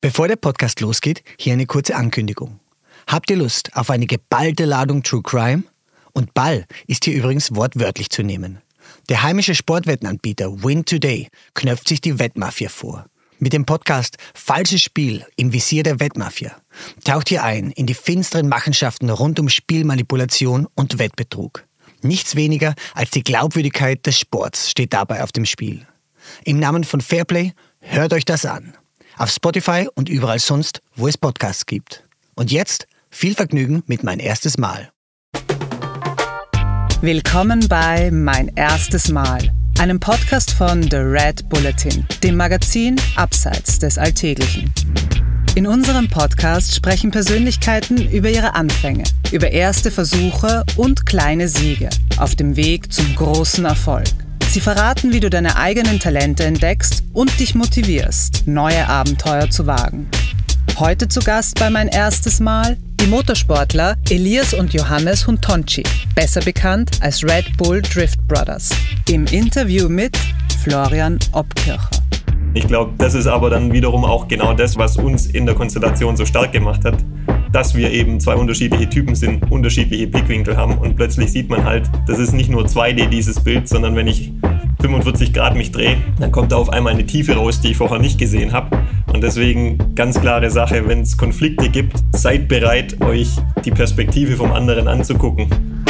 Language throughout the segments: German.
Bevor der Podcast losgeht, hier eine kurze Ankündigung. Habt ihr Lust auf eine geballte Ladung True Crime? Und Ball ist hier übrigens wortwörtlich zu nehmen. Der heimische Sportwettenanbieter Win Today knöpft sich die Wettmafia vor. Mit dem Podcast Falsches Spiel im Visier der Wettmafia taucht ihr ein in die finsteren Machenschaften rund um Spielmanipulation und Wettbetrug. Nichts weniger als die Glaubwürdigkeit des Sports steht dabei auf dem Spiel. Im Namen von Fairplay hört euch das an auf Spotify und überall sonst, wo es Podcasts gibt. Und jetzt viel Vergnügen mit mein erstes Mal. Willkommen bei Mein erstes Mal, einem Podcast von The Red Bulletin, dem Magazin Abseits des Alltäglichen. In unserem Podcast sprechen Persönlichkeiten über ihre Anfänge, über erste Versuche und kleine Siege auf dem Weg zum großen Erfolg. Sie verraten, wie du deine eigenen Talente entdeckst und dich motivierst, neue Abenteuer zu wagen. Heute zu Gast bei mein erstes Mal die Motorsportler Elias und Johannes Huntonci, besser bekannt als Red Bull Drift Brothers. Im Interview mit Florian Obkircher. Ich glaube, das ist aber dann wiederum auch genau das, was uns in der Konstellation so stark gemacht hat dass wir eben zwei unterschiedliche Typen sind, unterschiedliche Blickwinkel haben und plötzlich sieht man halt, das ist nicht nur 2D dieses Bild, sondern wenn ich 45 Grad mich drehe, dann kommt da auf einmal eine Tiefe raus, die ich vorher nicht gesehen habe. Und deswegen ganz klare Sache, wenn es Konflikte gibt, seid bereit, euch die Perspektive vom anderen anzugucken.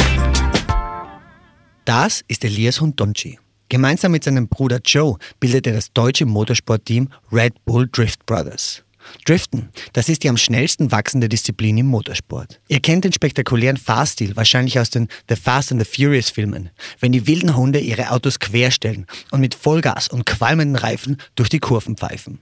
Das ist Elias Hundonci. Gemeinsam mit seinem Bruder Joe bildet er das deutsche Motorsportteam Red Bull Drift Brothers. Driften, das ist die am schnellsten wachsende Disziplin im Motorsport. Ihr kennt den spektakulären Fahrstil wahrscheinlich aus den The Fast and the Furious Filmen, wenn die wilden Hunde ihre Autos querstellen und mit Vollgas und qualmenden Reifen durch die Kurven pfeifen.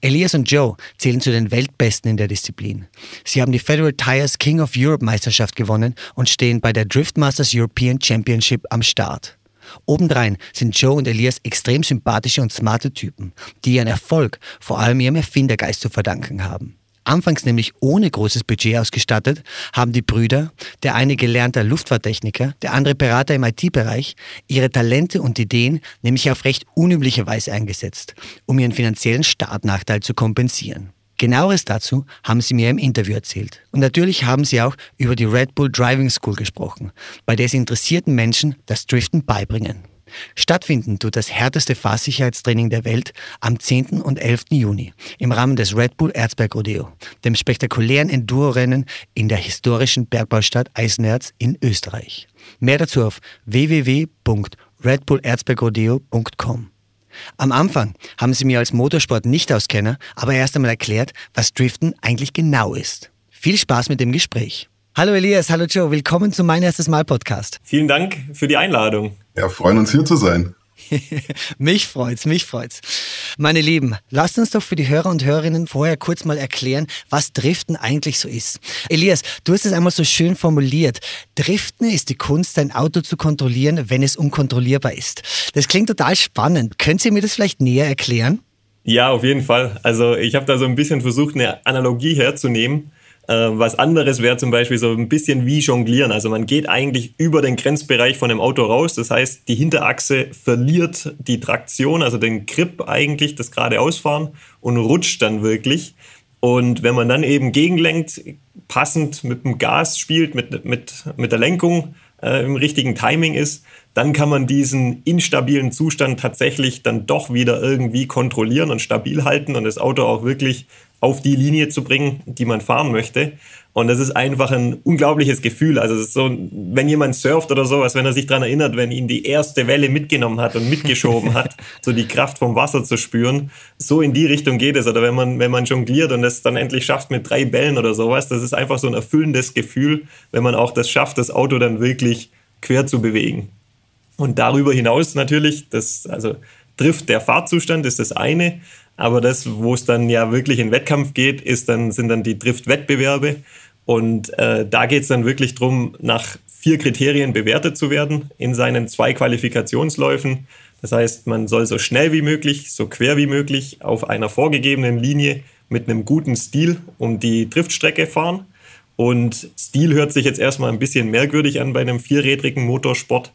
Elias und Joe zählen zu den Weltbesten in der Disziplin. Sie haben die Federal Tires King of Europe Meisterschaft gewonnen und stehen bei der Drift Masters European Championship am Start. Obendrein sind Joe und Elias extrem sympathische und smarte Typen, die ihren Erfolg vor allem ihrem Erfindergeist zu verdanken haben. Anfangs nämlich ohne großes Budget ausgestattet, haben die Brüder, der eine gelernter Luftfahrttechniker, der andere Berater im IT-Bereich, ihre Talente und Ideen nämlich auf recht unübliche Weise eingesetzt, um ihren finanziellen Startnachteil zu kompensieren. Genaueres dazu haben sie mir im Interview erzählt. Und natürlich haben sie auch über die Red Bull Driving School gesprochen, bei der sie interessierten Menschen das Driften beibringen. Stattfinden tut das härteste Fahrsicherheitstraining der Welt am 10. und 11. Juni im Rahmen des Red Bull Erzberg Rodeo, dem spektakulären Enduro-Rennen in der historischen Bergbaustadt Eisenerz in Österreich. Mehr dazu auf www.redbullerzbergrodeo.com. Am Anfang haben sie mir als Motorsport-Nicht-Auskenner aber erst einmal erklärt, was Driften eigentlich genau ist. Viel Spaß mit dem Gespräch. Hallo Elias, hallo Joe, willkommen zum Mein erstes Mal Podcast. Vielen Dank für die Einladung. Ja, freuen uns hier zu sein. mich freut's, mich freut's. Meine Lieben, lasst uns doch für die Hörer und Hörerinnen vorher kurz mal erklären, was Driften eigentlich so ist. Elias, du hast es einmal so schön formuliert. Driften ist die Kunst, ein Auto zu kontrollieren, wenn es unkontrollierbar ist. Das klingt total spannend. Könnt ihr mir das vielleicht näher erklären? Ja, auf jeden Fall. Also ich habe da so ein bisschen versucht, eine Analogie herzunehmen. Äh, was anderes wäre zum Beispiel so ein bisschen wie Jonglieren. Also man geht eigentlich über den Grenzbereich von dem Auto raus. Das heißt, die Hinterachse verliert die Traktion, also den Grip eigentlich, das geradeausfahren und rutscht dann wirklich. Und wenn man dann eben gegenlenkt, passend mit dem Gas spielt, mit, mit, mit der Lenkung äh, im richtigen Timing ist, dann kann man diesen instabilen Zustand tatsächlich dann doch wieder irgendwie kontrollieren und stabil halten und das Auto auch wirklich auf die Linie zu bringen, die man fahren möchte. Und das ist einfach ein unglaubliches Gefühl. Also es ist so, wenn jemand surft oder sowas, wenn er sich daran erinnert, wenn ihn die erste Welle mitgenommen hat und mitgeschoben hat, so die Kraft vom Wasser zu spüren, so in die Richtung geht es. Oder wenn man, wenn man jongliert und es dann endlich schafft mit drei Bällen oder sowas, das ist einfach so ein erfüllendes Gefühl, wenn man auch das schafft, das Auto dann wirklich quer zu bewegen. Und darüber hinaus natürlich, das, also trifft der Fahrzustand ist das eine, aber das, wo es dann ja wirklich in Wettkampf geht, ist dann, sind dann die Drift-Wettbewerbe. Und äh, da geht es dann wirklich darum, nach vier Kriterien bewertet zu werden in seinen zwei Qualifikationsläufen. Das heißt, man soll so schnell wie möglich, so quer wie möglich auf einer vorgegebenen Linie mit einem guten Stil um die Driftstrecke fahren. Und Stil hört sich jetzt erstmal ein bisschen merkwürdig an bei einem vierrädrigen Motorsport,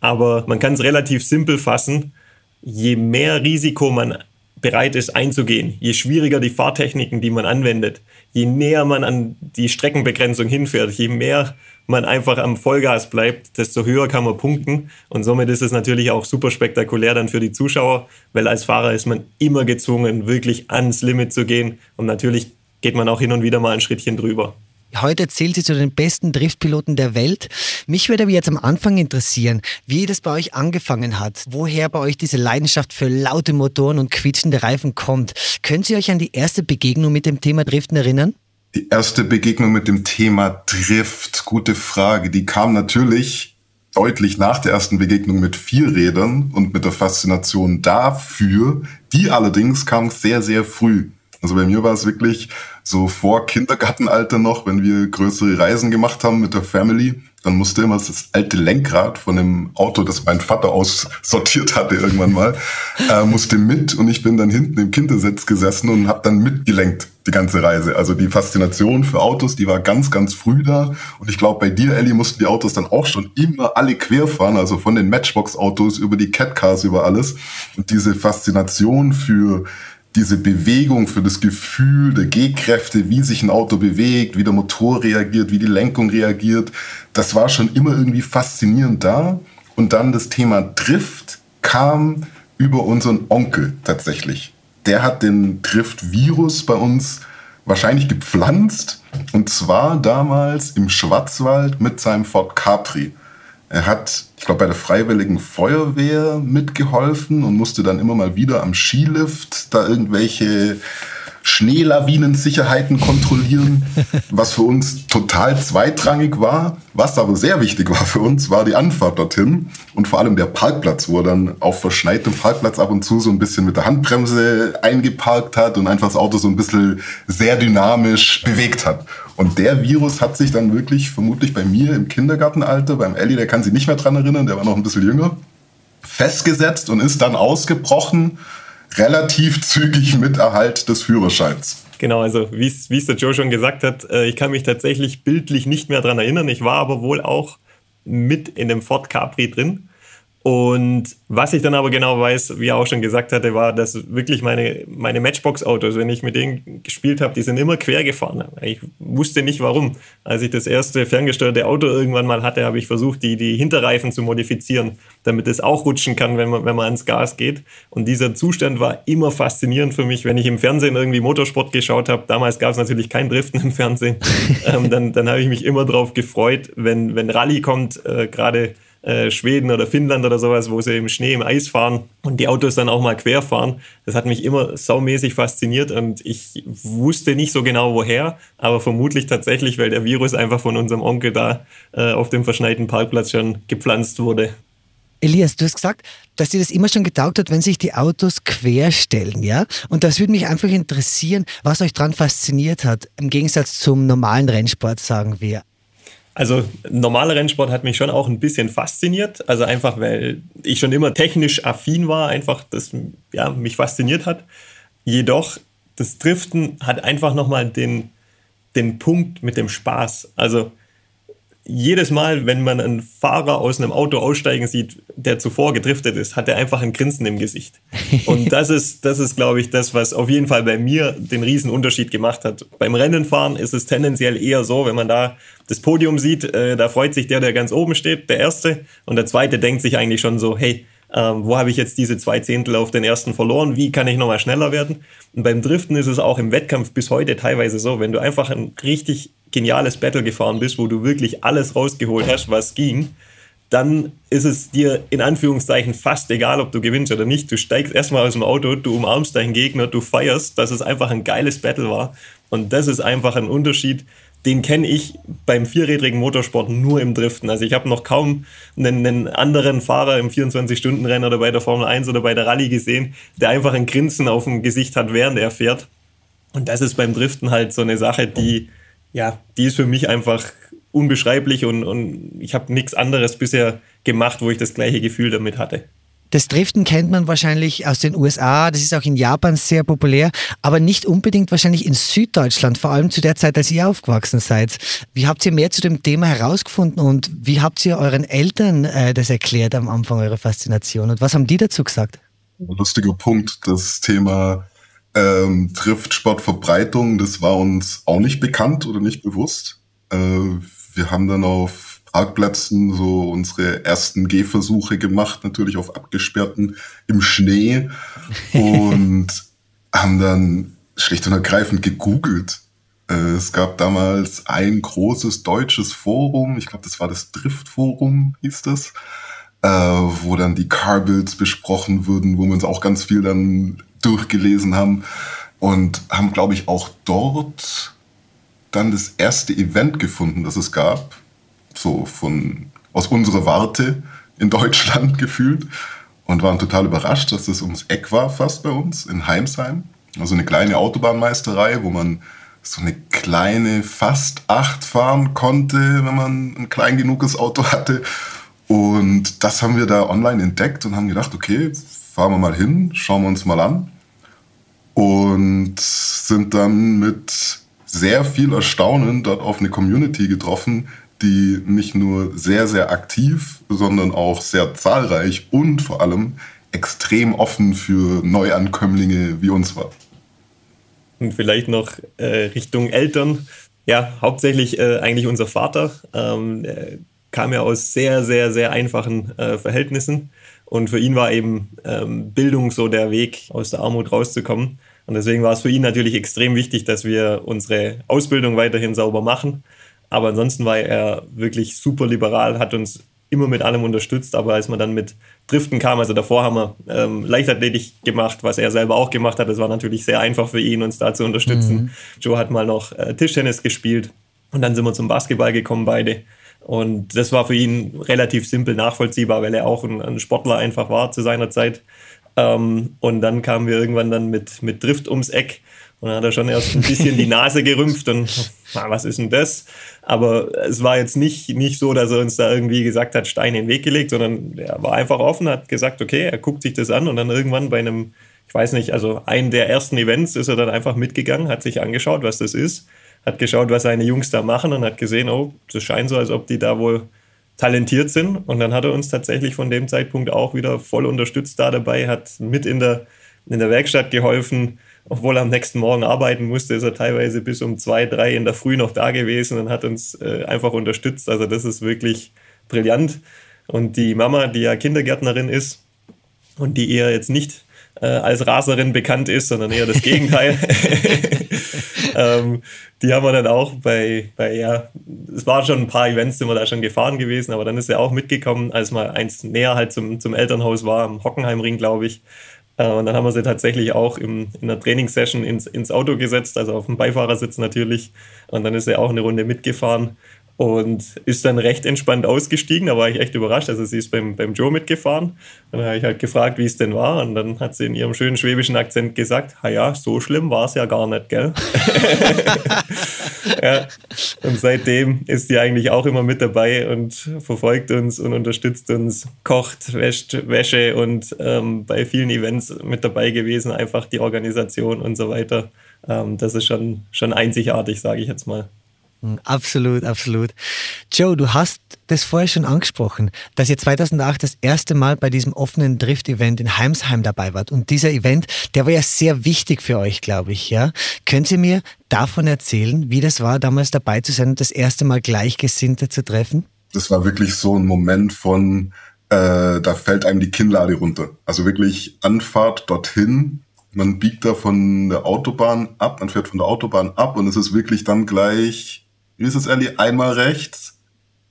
aber man kann es relativ simpel fassen. Je mehr Risiko man bereit ist einzugehen, je schwieriger die Fahrtechniken, die man anwendet, je näher man an die Streckenbegrenzung hinfährt, je mehr man einfach am Vollgas bleibt, desto höher kann man punkten. Und somit ist es natürlich auch super spektakulär dann für die Zuschauer, weil als Fahrer ist man immer gezwungen, wirklich ans Limit zu gehen. Und natürlich geht man auch hin und wieder mal ein Schrittchen drüber. Heute zählt sie zu den besten Driftpiloten der Welt. Mich würde aber jetzt am Anfang interessieren, wie das bei euch angefangen hat, woher bei euch diese Leidenschaft für laute Motoren und quietschende Reifen kommt. Können Sie euch an die erste Begegnung mit dem Thema Driften erinnern? Die erste Begegnung mit dem Thema Drift, gute Frage. Die kam natürlich deutlich nach der ersten Begegnung mit Vierrädern und mit der Faszination dafür. Die allerdings kam sehr, sehr früh. Also bei mir war es wirklich so vor Kindergartenalter noch, wenn wir größere Reisen gemacht haben mit der Family, dann musste immer das alte Lenkrad von dem Auto, das mein Vater aussortiert hatte irgendwann mal, äh, musste mit und ich bin dann hinten im Kindersitz gesessen und habe dann mitgelenkt die ganze Reise. Also die Faszination für Autos, die war ganz, ganz früh da. Und ich glaube, bei dir, Ellie, mussten die Autos dann auch schon immer alle quer fahren, also von den Matchbox-Autos über die Catcars, über alles. Und diese Faszination für diese Bewegung, für das Gefühl der G-Kräfte, wie sich ein Auto bewegt, wie der Motor reagiert, wie die Lenkung reagiert, das war schon immer irgendwie faszinierend da. Und dann das Thema Drift kam über unseren Onkel tatsächlich. Der hat den Drift-Virus bei uns wahrscheinlich gepflanzt. Und zwar damals im Schwarzwald mit seinem Ford Capri. Er hat, ich glaube, bei der Freiwilligen Feuerwehr mitgeholfen und musste dann immer mal wieder am Skilift da irgendwelche Schneelawinensicherheiten kontrollieren, was für uns total zweitrangig war. Was aber sehr wichtig war für uns, war die Anfahrt dorthin und vor allem der Parkplatz, wo er dann auf verschneitem Parkplatz ab und zu so ein bisschen mit der Handbremse eingeparkt hat und einfach das Auto so ein bisschen sehr dynamisch bewegt hat. Und der Virus hat sich dann wirklich vermutlich bei mir im Kindergartenalter, beim Ellie, der kann sich nicht mehr dran erinnern, der war noch ein bisschen jünger, festgesetzt und ist dann ausgebrochen relativ zügig mit Erhalt des Führerscheins. Genau, also wie es der Joe schon gesagt hat, äh, ich kann mich tatsächlich bildlich nicht mehr daran erinnern. Ich war aber wohl auch mit in dem Ford Capri drin. Und was ich dann aber genau weiß, wie er auch schon gesagt hatte, war, dass wirklich meine, meine Matchbox-Autos, wenn ich mit denen gespielt habe, die sind immer quer gefahren. Ich wusste nicht warum. Als ich das erste ferngesteuerte Auto irgendwann mal hatte, habe ich versucht, die, die Hinterreifen zu modifizieren, damit es auch rutschen kann, wenn man, wenn man ans Gas geht. Und dieser Zustand war immer faszinierend für mich, wenn ich im Fernsehen irgendwie Motorsport geschaut habe. Damals gab es natürlich kein Driften im Fernsehen. ähm, dann dann habe ich mich immer darauf gefreut, wenn, wenn Rallye kommt, äh, gerade äh, Schweden oder Finnland oder sowas, wo sie im Schnee, im Eis fahren und die Autos dann auch mal quer fahren. Das hat mich immer saumäßig fasziniert und ich wusste nicht so genau woher, aber vermutlich tatsächlich, weil der Virus einfach von unserem Onkel da äh, auf dem verschneiten Parkplatz schon gepflanzt wurde. Elias, du hast gesagt, dass dir das immer schon getaugt hat, wenn sich die Autos querstellen, ja? Und das würde mich einfach interessieren, was euch daran fasziniert hat, im Gegensatz zum normalen Rennsport, sagen wir. Also normaler Rennsport hat mich schon auch ein bisschen fasziniert. Also einfach, weil ich schon immer technisch affin war, einfach das ja, mich fasziniert hat. Jedoch, das Driften hat einfach nochmal den, den Punkt mit dem Spaß. Also jedes Mal, wenn man einen Fahrer aus einem Auto aussteigen sieht, der zuvor gedriftet ist, hat er einfach ein Grinsen im Gesicht. Und das ist, das ist, glaube ich, das, was auf jeden Fall bei mir den riesen Unterschied gemacht hat. Beim Rennenfahren ist es tendenziell eher so, wenn man da das Podium sieht, äh, da freut sich der, der ganz oben steht, der Erste. Und der Zweite denkt sich eigentlich schon so, hey, ähm, wo habe ich jetzt diese zwei Zehntel auf den ersten verloren? Wie kann ich nochmal schneller werden? Und beim Driften ist es auch im Wettkampf bis heute teilweise so, wenn du einfach ein richtig geniales Battle gefahren bist, wo du wirklich alles rausgeholt hast, was ging, dann ist es dir in Anführungszeichen fast egal, ob du gewinnst oder nicht. Du steigst erstmal aus dem Auto, du umarmst deinen Gegner, du feierst, dass es einfach ein geiles Battle war. Und das ist einfach ein Unterschied, den kenne ich beim vierrädrigen Motorsport nur im Driften. Also ich habe noch kaum einen, einen, anderen Fahrer im 24-Stunden-Rennen oder bei der Formel 1 oder bei der Rallye gesehen, der einfach ein Grinsen auf dem Gesicht hat, während er fährt. Und das ist beim Driften halt so eine Sache, die, ja, die ist für mich einfach unbeschreiblich und, und ich habe nichts anderes bisher gemacht, wo ich das gleiche Gefühl damit hatte. Das Driften kennt man wahrscheinlich aus den USA, das ist auch in Japan sehr populär, aber nicht unbedingt wahrscheinlich in Süddeutschland, vor allem zu der Zeit, als ihr aufgewachsen seid. Wie habt ihr mehr zu dem Thema herausgefunden und wie habt ihr euren Eltern äh, das erklärt am Anfang, eure Faszination und was haben die dazu gesagt? lustiger Punkt, das Thema ähm, Driftsportverbreitung, das war uns auch nicht bekannt oder nicht bewusst. Äh, wir haben dann auf Parkplätzen so unsere ersten Gehversuche gemacht, natürlich auf abgesperrten im Schnee und haben dann schlicht und ergreifend gegoogelt. Äh, es gab damals ein großes deutsches Forum, ich glaube, das war das Driftforum, hieß das, äh, wo dann die Carbills besprochen wurden, wo wir uns auch ganz viel dann durchgelesen haben und haben, glaube ich, auch dort dann das erste Event gefunden, das es gab, so von aus unserer Warte in Deutschland gefühlt und waren total überrascht, dass das ums Eck war, fast bei uns in Heimsheim. Also eine kleine Autobahnmeisterei, wo man so eine kleine fast acht fahren konnte, wenn man ein klein genuges Auto hatte. Und das haben wir da online entdeckt und haben gedacht, okay, fahren wir mal hin, schauen wir uns mal an. Und sind dann mit sehr viel Erstaunen dort auf eine Community getroffen, die nicht nur sehr, sehr aktiv, sondern auch sehr zahlreich und vor allem extrem offen für Neuankömmlinge wie uns war. Und vielleicht noch äh, Richtung Eltern. Ja, hauptsächlich äh, eigentlich unser Vater. Ähm, kam ja aus sehr, sehr, sehr einfachen äh, Verhältnissen. Und für ihn war eben ähm, Bildung so der Weg, aus der Armut rauszukommen. Und deswegen war es für ihn natürlich extrem wichtig, dass wir unsere Ausbildung weiterhin sauber machen. Aber ansonsten war er wirklich super liberal, hat uns immer mit allem unterstützt. Aber als man dann mit Driften kam, also davor haben wir ähm, Leichtathletik gemacht, was er selber auch gemacht hat. Das war natürlich sehr einfach für ihn, uns da zu unterstützen. Mhm. Joe hat mal noch äh, Tischtennis gespielt und dann sind wir zum Basketball gekommen, beide. Und das war für ihn relativ simpel nachvollziehbar, weil er auch ein, ein Sportler einfach war zu seiner Zeit. Ähm, und dann kamen wir irgendwann dann mit, mit Drift ums Eck. Und dann hat er schon erst ein bisschen die Nase gerümpft und na, was ist denn das? Aber es war jetzt nicht, nicht so, dass er uns da irgendwie gesagt hat, Stein in den Weg gelegt, sondern er war einfach offen, hat gesagt, okay, er guckt sich das an und dann irgendwann bei einem, ich weiß nicht, also einen der ersten Events ist er dann einfach mitgegangen, hat sich angeschaut, was das ist, hat geschaut, was seine Jungs da machen und hat gesehen, oh, das scheint so, als ob die da wohl talentiert sind. Und dann hat er uns tatsächlich von dem Zeitpunkt auch wieder voll unterstützt da dabei, hat mit in der, in der Werkstatt geholfen. Obwohl er am nächsten Morgen arbeiten musste, ist er teilweise bis um zwei, drei in der Früh noch da gewesen und hat uns äh, einfach unterstützt. Also das ist wirklich brillant. Und die Mama, die ja Kindergärtnerin ist und die eher jetzt nicht äh, als Raserin bekannt ist, sondern eher das Gegenteil. ähm, die haben wir dann auch bei, bei, ja, es waren schon ein paar Events, sind wir da schon gefahren gewesen, aber dann ist er auch mitgekommen, als mal eins näher halt zum, zum Elternhaus war, am Hockenheimring, glaube ich. Äh, und dann haben wir sie tatsächlich auch im, in der Trainingssession ins, ins Auto gesetzt, also auf dem Beifahrersitz natürlich. Und dann ist er auch eine Runde mitgefahren und ist dann recht entspannt ausgestiegen. Da war ich echt überrascht. Also sie ist beim, beim Joe mitgefahren. Dann habe ich halt gefragt, wie es denn war. Und dann hat sie in ihrem schönen schwäbischen Akzent gesagt, ja, so schlimm war es ja gar nicht, gell? ja. Und seitdem ist sie eigentlich auch immer mit dabei und verfolgt uns und unterstützt uns, kocht, wäscht Wäsche und ähm, bei vielen Events mit dabei gewesen, einfach die Organisation und so weiter. Ähm, das ist schon, schon einzigartig, sage ich jetzt mal. Hm, absolut, absolut. Joe, du hast das vorher schon angesprochen, dass ihr 2008 das erste Mal bei diesem offenen Drift-Event in Heimsheim dabei wart. Und dieser Event, der war ja sehr wichtig für euch, glaube ich. Ja? Könnt ihr mir davon erzählen, wie das war, damals dabei zu sein und das erste Mal Gleichgesinnte zu treffen? Das war wirklich so ein Moment von, äh, da fällt einem die Kinnlade runter. Also wirklich Anfahrt dorthin, man biegt da von der Autobahn ab, man fährt von der Autobahn ab und es ist wirklich dann gleich wie ist es, Ellie? Einmal rechts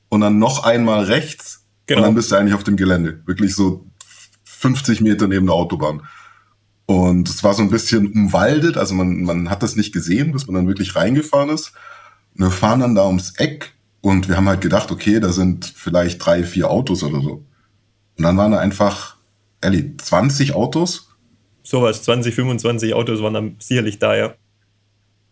und dann noch einmal rechts genau. und dann bist du eigentlich auf dem Gelände. Wirklich so 50 Meter neben der Autobahn. Und es war so ein bisschen umwaldet, also man, man hat das nicht gesehen, bis man dann wirklich reingefahren ist. Und wir fahren dann da ums Eck und wir haben halt gedacht, okay, da sind vielleicht drei, vier Autos oder so. Und dann waren da einfach, Ellie, 20 Autos? Sowas, 20, 25 Autos waren dann sicherlich da, ja.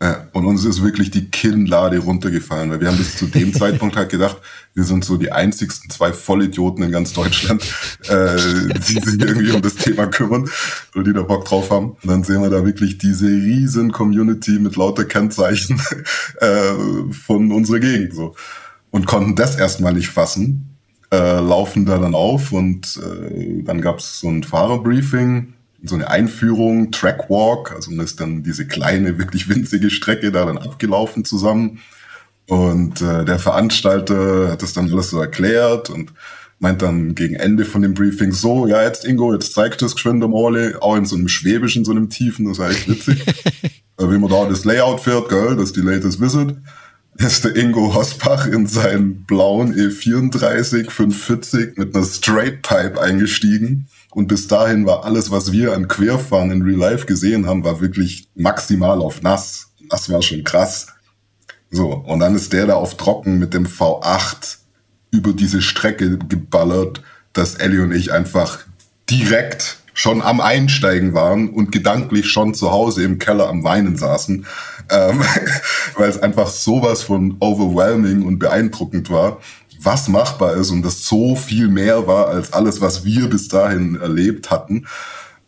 Ja, und uns ist wirklich die Kinnlade runtergefallen, weil wir haben bis zu dem Zeitpunkt halt gedacht, wir sind so die einzigsten zwei Vollidioten in ganz Deutschland, äh, die sich irgendwie um das Thema kümmern und die da Bock drauf haben. Und dann sehen wir da wirklich diese riesen Community mit lauter Kennzeichen äh, von unserer Gegend so und konnten das erstmal nicht fassen, äh, laufen da dann auf und äh, dann gab's so ein Fahrerbriefing so eine Einführung, Trackwalk, also man ist dann diese kleine, wirklich winzige Strecke da dann abgelaufen zusammen. Und äh, der Veranstalter hat das dann alles so erklärt und meint dann gegen Ende von dem Briefing so, ja, jetzt Ingo, jetzt zeigt das geschwind am Ole, auch in so einem schwäbischen, so einem tiefen, das war echt witzig. Wie man da das Layout fährt, gell, das ist die latest visit. Ist der Ingo Hosbach in seinen blauen E34 540 mit einer Straight Pipe eingestiegen. Und bis dahin war alles, was wir an Querfahren in Real Life gesehen haben, war wirklich maximal auf nass. Das war schon krass. So, und dann ist der da auf Trocken mit dem V8 über diese Strecke geballert, dass Ellie und ich einfach direkt schon am Einsteigen waren und gedanklich schon zu Hause im Keller am Weinen saßen, ähm, weil es einfach sowas von overwhelming und beeindruckend war, was machbar ist und das so viel mehr war als alles, was wir bis dahin erlebt hatten.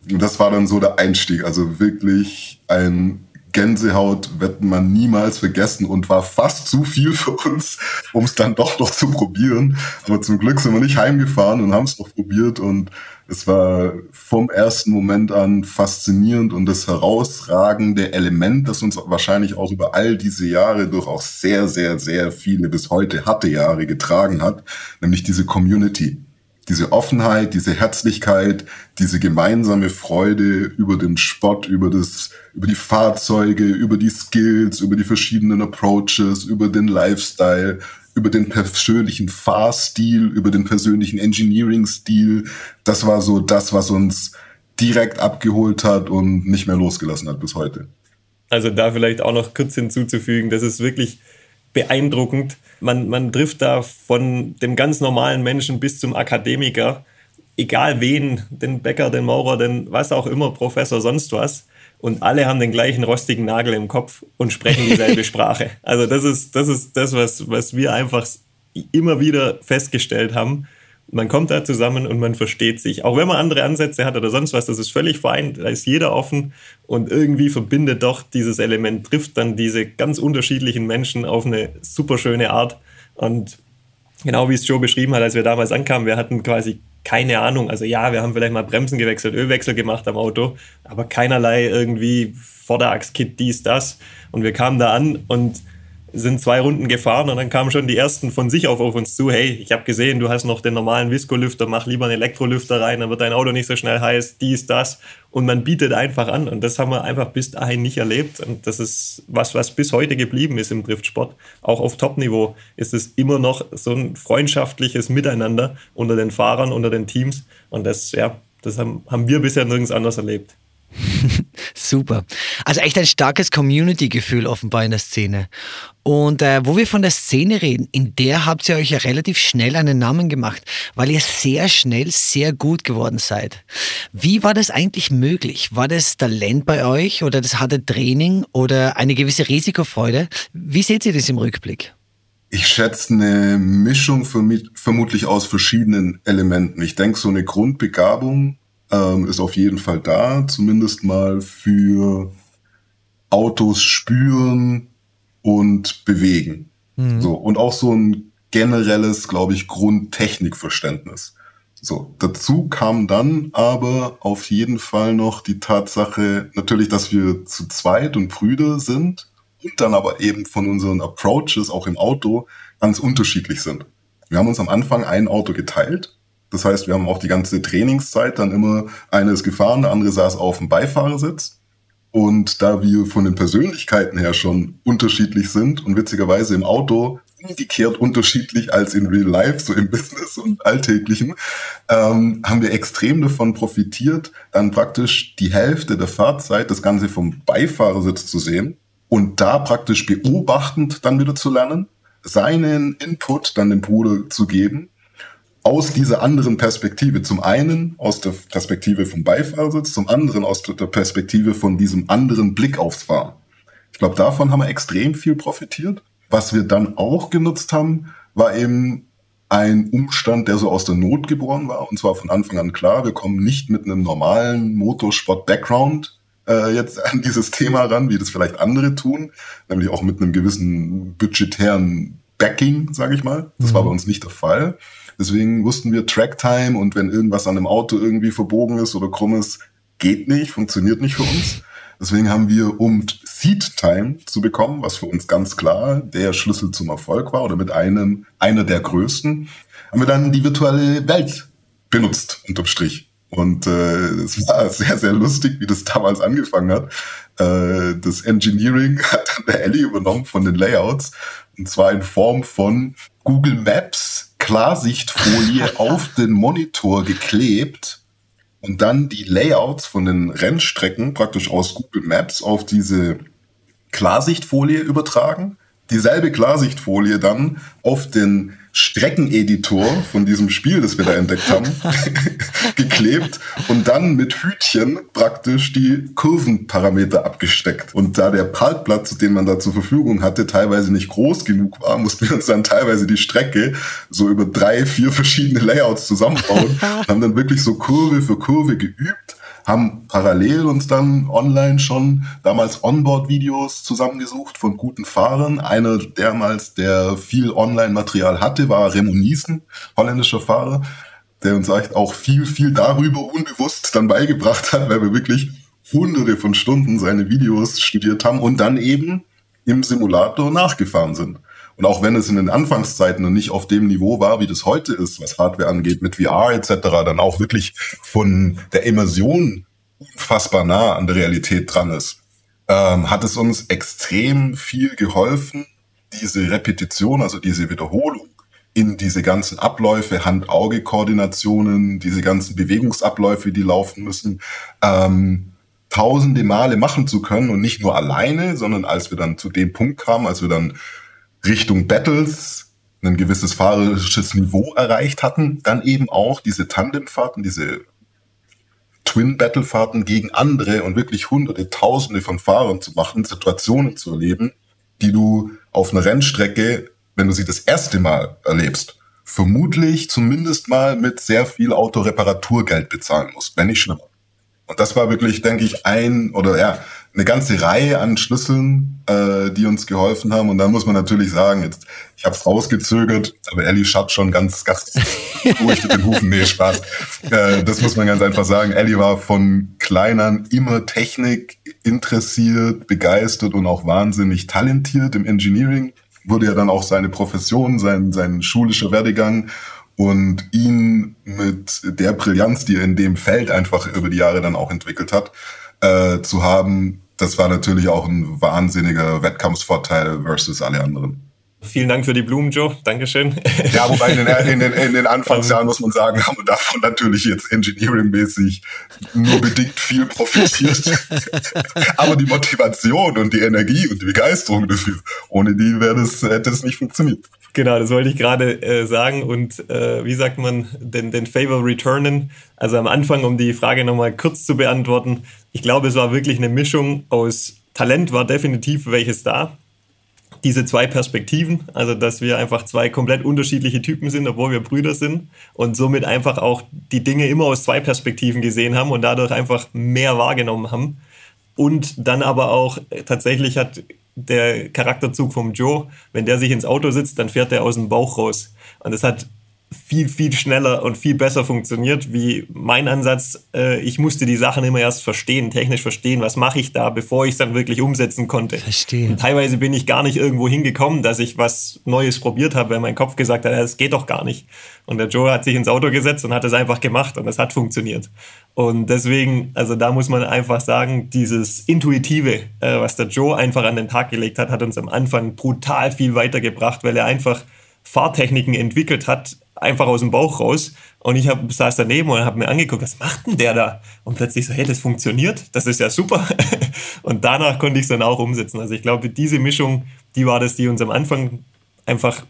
Und das war dann so der Einstieg, also wirklich ein Gänsehaut wird man niemals vergessen und war fast zu viel für uns, um es dann doch noch zu probieren. Aber zum Glück sind wir nicht heimgefahren und haben es noch probiert und es war vom ersten Moment an faszinierend und das herausragende Element, das uns wahrscheinlich auch über all diese Jahre durch auch sehr, sehr, sehr viele bis heute harte Jahre getragen hat, nämlich diese Community. Diese Offenheit, diese Herzlichkeit, diese gemeinsame Freude über den Sport, über das, über die Fahrzeuge, über die Skills, über die verschiedenen Approaches, über den Lifestyle, über den persönlichen Fahrstil, über den persönlichen Engineering-Stil. Das war so das, was uns direkt abgeholt hat und nicht mehr losgelassen hat bis heute. Also da vielleicht auch noch kurz hinzuzufügen, das ist wirklich beeindruckend. Man, man trifft da von dem ganz normalen Menschen bis zum Akademiker, egal wen, den Bäcker, den Maurer, den was auch immer, Professor, sonst was. Und alle haben den gleichen rostigen Nagel im Kopf und sprechen dieselbe Sprache. Also das ist das, ist das was, was wir einfach immer wieder festgestellt haben man kommt da zusammen und man versteht sich. Auch wenn man andere Ansätze hat oder sonst was, das ist völlig fein, da ist jeder offen und irgendwie verbindet doch dieses Element, trifft dann diese ganz unterschiedlichen Menschen auf eine super schöne Art. Und genau wie es Joe beschrieben hat, als wir damals ankamen, wir hatten quasi keine Ahnung. Also ja, wir haben vielleicht mal Bremsen gewechselt, Ölwechsel gemacht am Auto, aber keinerlei irgendwie Vorderachskit, dies, das. Und wir kamen da an und sind zwei Runden gefahren und dann kamen schon die ersten von sich auf auf uns zu. Hey, ich habe gesehen, du hast noch den normalen Visco-Lüfter, mach lieber einen Elektrolüfter rein, dann wird dein Auto nicht so schnell heiß, dies, das. Und man bietet einfach an und das haben wir einfach bis dahin nicht erlebt und das ist was, was bis heute geblieben ist im Driftsport. Auch auf Top-Niveau ist es immer noch so ein freundschaftliches Miteinander unter den Fahrern, unter den Teams und das, ja, das haben, haben wir bisher nirgends anders erlebt. Super. Also echt ein starkes Community-Gefühl offenbar in der Szene. Und äh, wo wir von der Szene reden, in der habt ihr euch ja relativ schnell einen Namen gemacht, weil ihr sehr schnell sehr gut geworden seid. Wie war das eigentlich möglich? War das Talent bei euch oder das harte Training oder eine gewisse Risikofreude? Wie seht ihr das im Rückblick? Ich schätze eine Mischung vermutlich aus verschiedenen Elementen. Ich denke, so eine Grundbegabung ähm, ist auf jeden Fall da, zumindest mal für Autos spüren und bewegen. Mhm. So, und auch so ein generelles, glaube ich, Grundtechnikverständnis. So, dazu kam dann aber auf jeden Fall noch die Tatsache, natürlich, dass wir zu zweit und Brüder sind und dann aber eben von unseren Approaches auch im Auto ganz unterschiedlich sind. Wir haben uns am Anfang ein Auto geteilt das heißt, wir haben auch die ganze Trainingszeit dann immer, eine ist gefahren, der andere saß auf dem Beifahrersitz. Und da wir von den Persönlichkeiten her schon unterschiedlich sind und witzigerweise im Auto umgekehrt unterschiedlich als in Real Life, so im Business und Alltäglichen, ähm, haben wir extrem davon profitiert, dann praktisch die Hälfte der Fahrzeit das Ganze vom Beifahrersitz zu sehen und da praktisch beobachtend dann wieder zu lernen, seinen Input dann dem Bruder zu geben aus dieser anderen Perspektive. Zum einen aus der Perspektive vom Beifahrersitz, zum anderen aus der Perspektive von diesem anderen Blick aufs Fahren. Ich glaube, davon haben wir extrem viel profitiert. Was wir dann auch genutzt haben, war eben ein Umstand, der so aus der Not geboren war. Und zwar von Anfang an klar, wir kommen nicht mit einem normalen Motorsport-Background äh, jetzt an dieses Thema ran, wie das vielleicht andere tun, nämlich auch mit einem gewissen budgetären Backing, sage ich mal. Das mhm. war bei uns nicht der Fall. Deswegen wussten wir Tracktime und wenn irgendwas an einem Auto irgendwie verbogen ist oder krumm ist, geht nicht, funktioniert nicht für uns. Deswegen haben wir, um Seed Time zu bekommen, was für uns ganz klar der Schlüssel zum Erfolg war oder mit einem, einer der größten, haben wir dann die virtuelle Welt benutzt, unterm Strich. Und äh, es war sehr, sehr lustig, wie das damals angefangen hat. Äh, das Engineering hat dann der Ellie übernommen von den Layouts. Und zwar in Form von Google Maps Klarsichtfolie auf den Monitor geklebt und dann die Layouts von den Rennstrecken praktisch aus Google Maps auf diese Klarsichtfolie übertragen. Dieselbe Klarsichtfolie dann auf den Streckeneditor von diesem Spiel, das wir da entdeckt haben, geklebt und dann mit Hütchen praktisch die Kurvenparameter abgesteckt. Und da der Parkplatz, den man da zur Verfügung hatte, teilweise nicht groß genug war, mussten wir uns dann teilweise die Strecke so über drei, vier verschiedene Layouts zusammenbauen, haben dann wirklich so Kurve für Kurve geübt haben parallel uns dann online schon damals Onboard-Videos zusammengesucht von guten Fahrern. Einer damals, der viel Online-Material hatte, war Remo Niesen, holländischer Fahrer, der uns auch viel, viel darüber unbewusst dann beigebracht hat, weil wir wirklich hunderte von Stunden seine Videos studiert haben und dann eben im Simulator nachgefahren sind. Und auch wenn es in den Anfangszeiten noch nicht auf dem Niveau war, wie das heute ist, was Hardware angeht, mit VR etc., dann auch wirklich von der Immersion unfassbar nah an der Realität dran ist, ähm, hat es uns extrem viel geholfen, diese Repetition, also diese Wiederholung in diese ganzen Abläufe, Hand-Auge-Koordinationen, diese ganzen Bewegungsabläufe, die laufen müssen, ähm, tausende Male machen zu können und nicht nur alleine, sondern als wir dann zu dem Punkt kamen, als wir dann Richtung Battles ein gewisses fahrerisches Niveau erreicht hatten, dann eben auch diese Tandemfahrten, diese Twin-Battle-Fahrten gegen andere und wirklich hunderte, tausende von Fahrern zu machen, Situationen zu erleben, die du auf einer Rennstrecke, wenn du sie das erste Mal erlebst, vermutlich zumindest mal mit sehr viel Autoreparaturgeld bezahlen musst, wenn nicht schlimmer. Und das war wirklich, denke ich, ein oder ja, eine ganze Reihe an Schlüsseln, äh, die uns geholfen haben. Und dann muss man natürlich sagen, jetzt, ich habe es rausgezögert, aber Ellie schaut schon ganz, ganz ruhig mit den Hufen. Nee, Spaß. Äh, das muss man ganz einfach sagen. Ellie war von klein an immer Technik interessiert, begeistert und auch wahnsinnig talentiert im Engineering. Wurde ja dann auch seine Profession, sein, sein schulischer Werdegang und ihn mit der Brillanz, die er in dem Feld einfach über die Jahre dann auch entwickelt hat, äh, zu haben, das war natürlich auch ein wahnsinniger Wettkampfsvorteil versus alle anderen. Vielen Dank für die Blumen, Joe. Dankeschön. Ja, wobei in den, in den, in den Anfangsjahren muss man sagen, haben wir davon natürlich jetzt engineering-mäßig nur bedingt viel profitiert. Aber die Motivation und die Energie und die Begeisterung dafür, ohne die wäre das, hätte es nicht funktioniert. Genau, das wollte ich gerade äh, sagen. Und äh, wie sagt man, den, den Favor returnen? Also am Anfang, um die Frage nochmal kurz zu beantworten. Ich glaube, es war wirklich eine Mischung aus Talent war definitiv welches da. Diese zwei Perspektiven, also dass wir einfach zwei komplett unterschiedliche Typen sind, obwohl wir Brüder sind und somit einfach auch die Dinge immer aus zwei Perspektiven gesehen haben und dadurch einfach mehr wahrgenommen haben. Und dann aber auch tatsächlich hat der Charakterzug vom Joe, wenn der sich ins Auto sitzt, dann fährt er aus dem Bauch raus. Und das hat viel, viel schneller und viel besser funktioniert wie mein Ansatz. Äh, ich musste die Sachen immer erst verstehen, technisch verstehen, was mache ich da, bevor ich es dann wirklich umsetzen konnte. Verstehen. Und teilweise bin ich gar nicht irgendwo hingekommen, dass ich was Neues probiert habe, weil mein Kopf gesagt hat, das geht doch gar nicht. Und der Joe hat sich ins Auto gesetzt und hat es einfach gemacht und es hat funktioniert. Und deswegen, also da muss man einfach sagen, dieses Intuitive, äh, was der Joe einfach an den Tag gelegt hat, hat uns am Anfang brutal viel weitergebracht, weil er einfach Fahrtechniken entwickelt hat, einfach aus dem Bauch raus. Und ich hab, saß daneben und habe mir angeguckt, was macht denn der da? Und plötzlich so, hey, das funktioniert, das ist ja super. und danach konnte ich es dann auch umsetzen. Also ich glaube, diese Mischung, die war das, die uns am Anfang einfach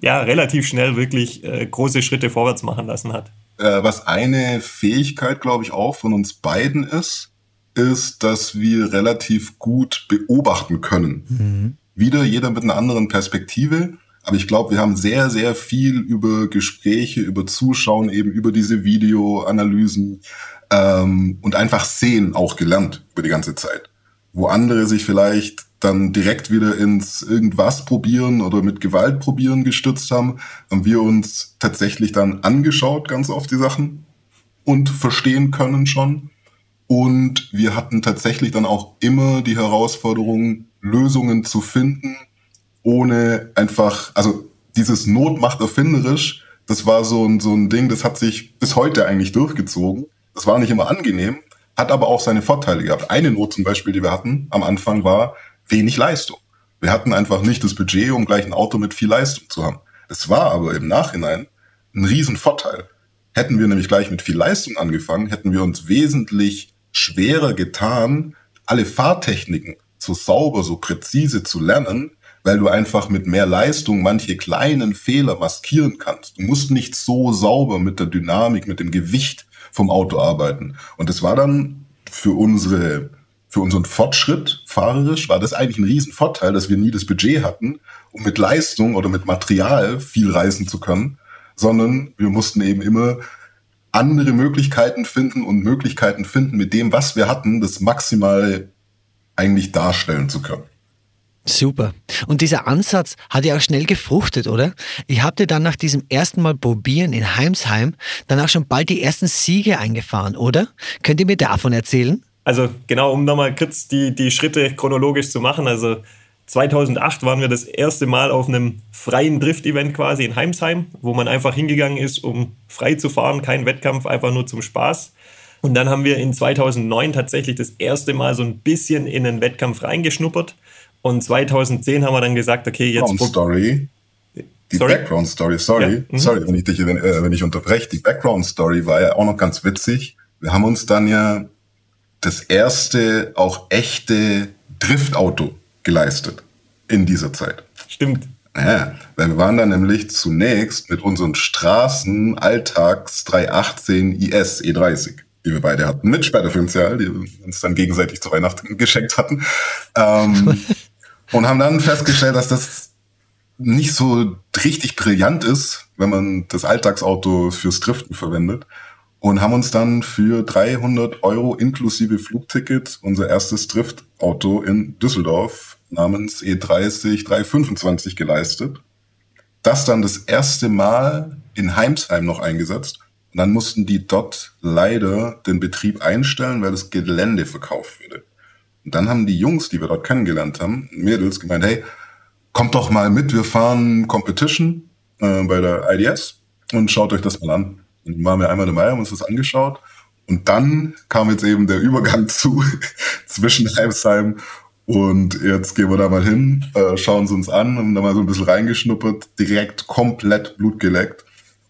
ja, relativ schnell wirklich äh, große Schritte vorwärts machen lassen hat. Äh, was eine Fähigkeit, glaube ich, auch von uns beiden ist, ist, dass wir relativ gut beobachten können. Mhm. Wieder jeder mit einer anderen Perspektive aber ich glaube, wir haben sehr, sehr viel über Gespräche, über Zuschauen, eben über diese Videoanalysen ähm, und einfach sehen auch gelernt über die ganze Zeit. Wo andere sich vielleicht dann direkt wieder ins irgendwas probieren oder mit Gewalt probieren gestützt haben, haben wir uns tatsächlich dann angeschaut, ganz oft die Sachen und verstehen können schon Und wir hatten tatsächlich dann auch immer die Herausforderung, Lösungen zu finden, ohne einfach, also dieses Not macht erfinderisch, das war so ein, so ein Ding, das hat sich bis heute eigentlich durchgezogen. Das war nicht immer angenehm, hat aber auch seine Vorteile gehabt. Eine Not zum Beispiel, die wir hatten am Anfang, war wenig Leistung. Wir hatten einfach nicht das Budget, um gleich ein Auto mit viel Leistung zu haben. Es war aber im Nachhinein ein Riesenvorteil. Hätten wir nämlich gleich mit viel Leistung angefangen, hätten wir uns wesentlich schwerer getan, alle Fahrtechniken so sauber, so präzise zu lernen, weil du einfach mit mehr Leistung manche kleinen Fehler maskieren kannst. Du musst nicht so sauber mit der Dynamik, mit dem Gewicht vom Auto arbeiten. Und es war dann für unsere, für unseren Fortschritt fahrerisch, war das eigentlich ein Riesenvorteil, dass wir nie das Budget hatten, um mit Leistung oder mit Material viel reisen zu können, sondern wir mussten eben immer andere Möglichkeiten finden und Möglichkeiten finden, mit dem, was wir hatten, das maximal eigentlich darstellen zu können. Super. Und dieser Ansatz hat ja auch schnell gefruchtet, oder? Ich habe dir dann nach diesem ersten Mal probieren in Heimsheim dann auch schon bald die ersten Siege eingefahren, oder? Könnt ihr mir davon erzählen? Also genau, um nochmal kurz die, die Schritte chronologisch zu machen. Also 2008 waren wir das erste Mal auf einem freien Drift-Event quasi in Heimsheim, wo man einfach hingegangen ist, um frei zu fahren, kein Wettkampf, einfach nur zum Spaß. Und dann haben wir in 2009 tatsächlich das erste Mal so ein bisschen in einen Wettkampf reingeschnuppert und 2010 haben wir dann gesagt, okay, jetzt. Background Story. Die sorry? Background Story, sorry, ja. mhm. sorry, wenn ich dich, wenn, äh, wenn ich unterbreche. Die Background Story war ja auch noch ganz witzig. Wir haben uns dann ja das erste auch echte Driftauto geleistet in dieser Zeit. Stimmt. Ja, weil wir waren dann nämlich zunächst mit unseren Straßen Alltags 318 IS E30 die wir beide hatten, mit Sperrfinanzial, die uns dann gegenseitig zu Weihnachten geschenkt hatten. Ähm, und haben dann festgestellt, dass das nicht so richtig brillant ist, wenn man das Alltagsauto fürs Driften verwendet. Und haben uns dann für 300 Euro inklusive Flugticket unser erstes Driftauto in Düsseldorf namens E30 325 geleistet. Das dann das erste Mal in Heimsheim noch eingesetzt und dann mussten die dort leider den Betrieb einstellen, weil das Gelände verkauft wurde. Und dann haben die Jungs, die wir dort kennengelernt haben, Mädels, gemeint, hey, kommt doch mal mit, wir fahren Competition äh, bei der IDS und schaut euch das mal an. Und dann waren wir einmal dabei, haben uns das angeschaut. Und dann kam jetzt eben der Übergang zu zwischen Heimsheim und jetzt gehen wir da mal hin, äh, schauen sie uns an, haben da mal so ein bisschen reingeschnuppert, direkt komplett blutgeleckt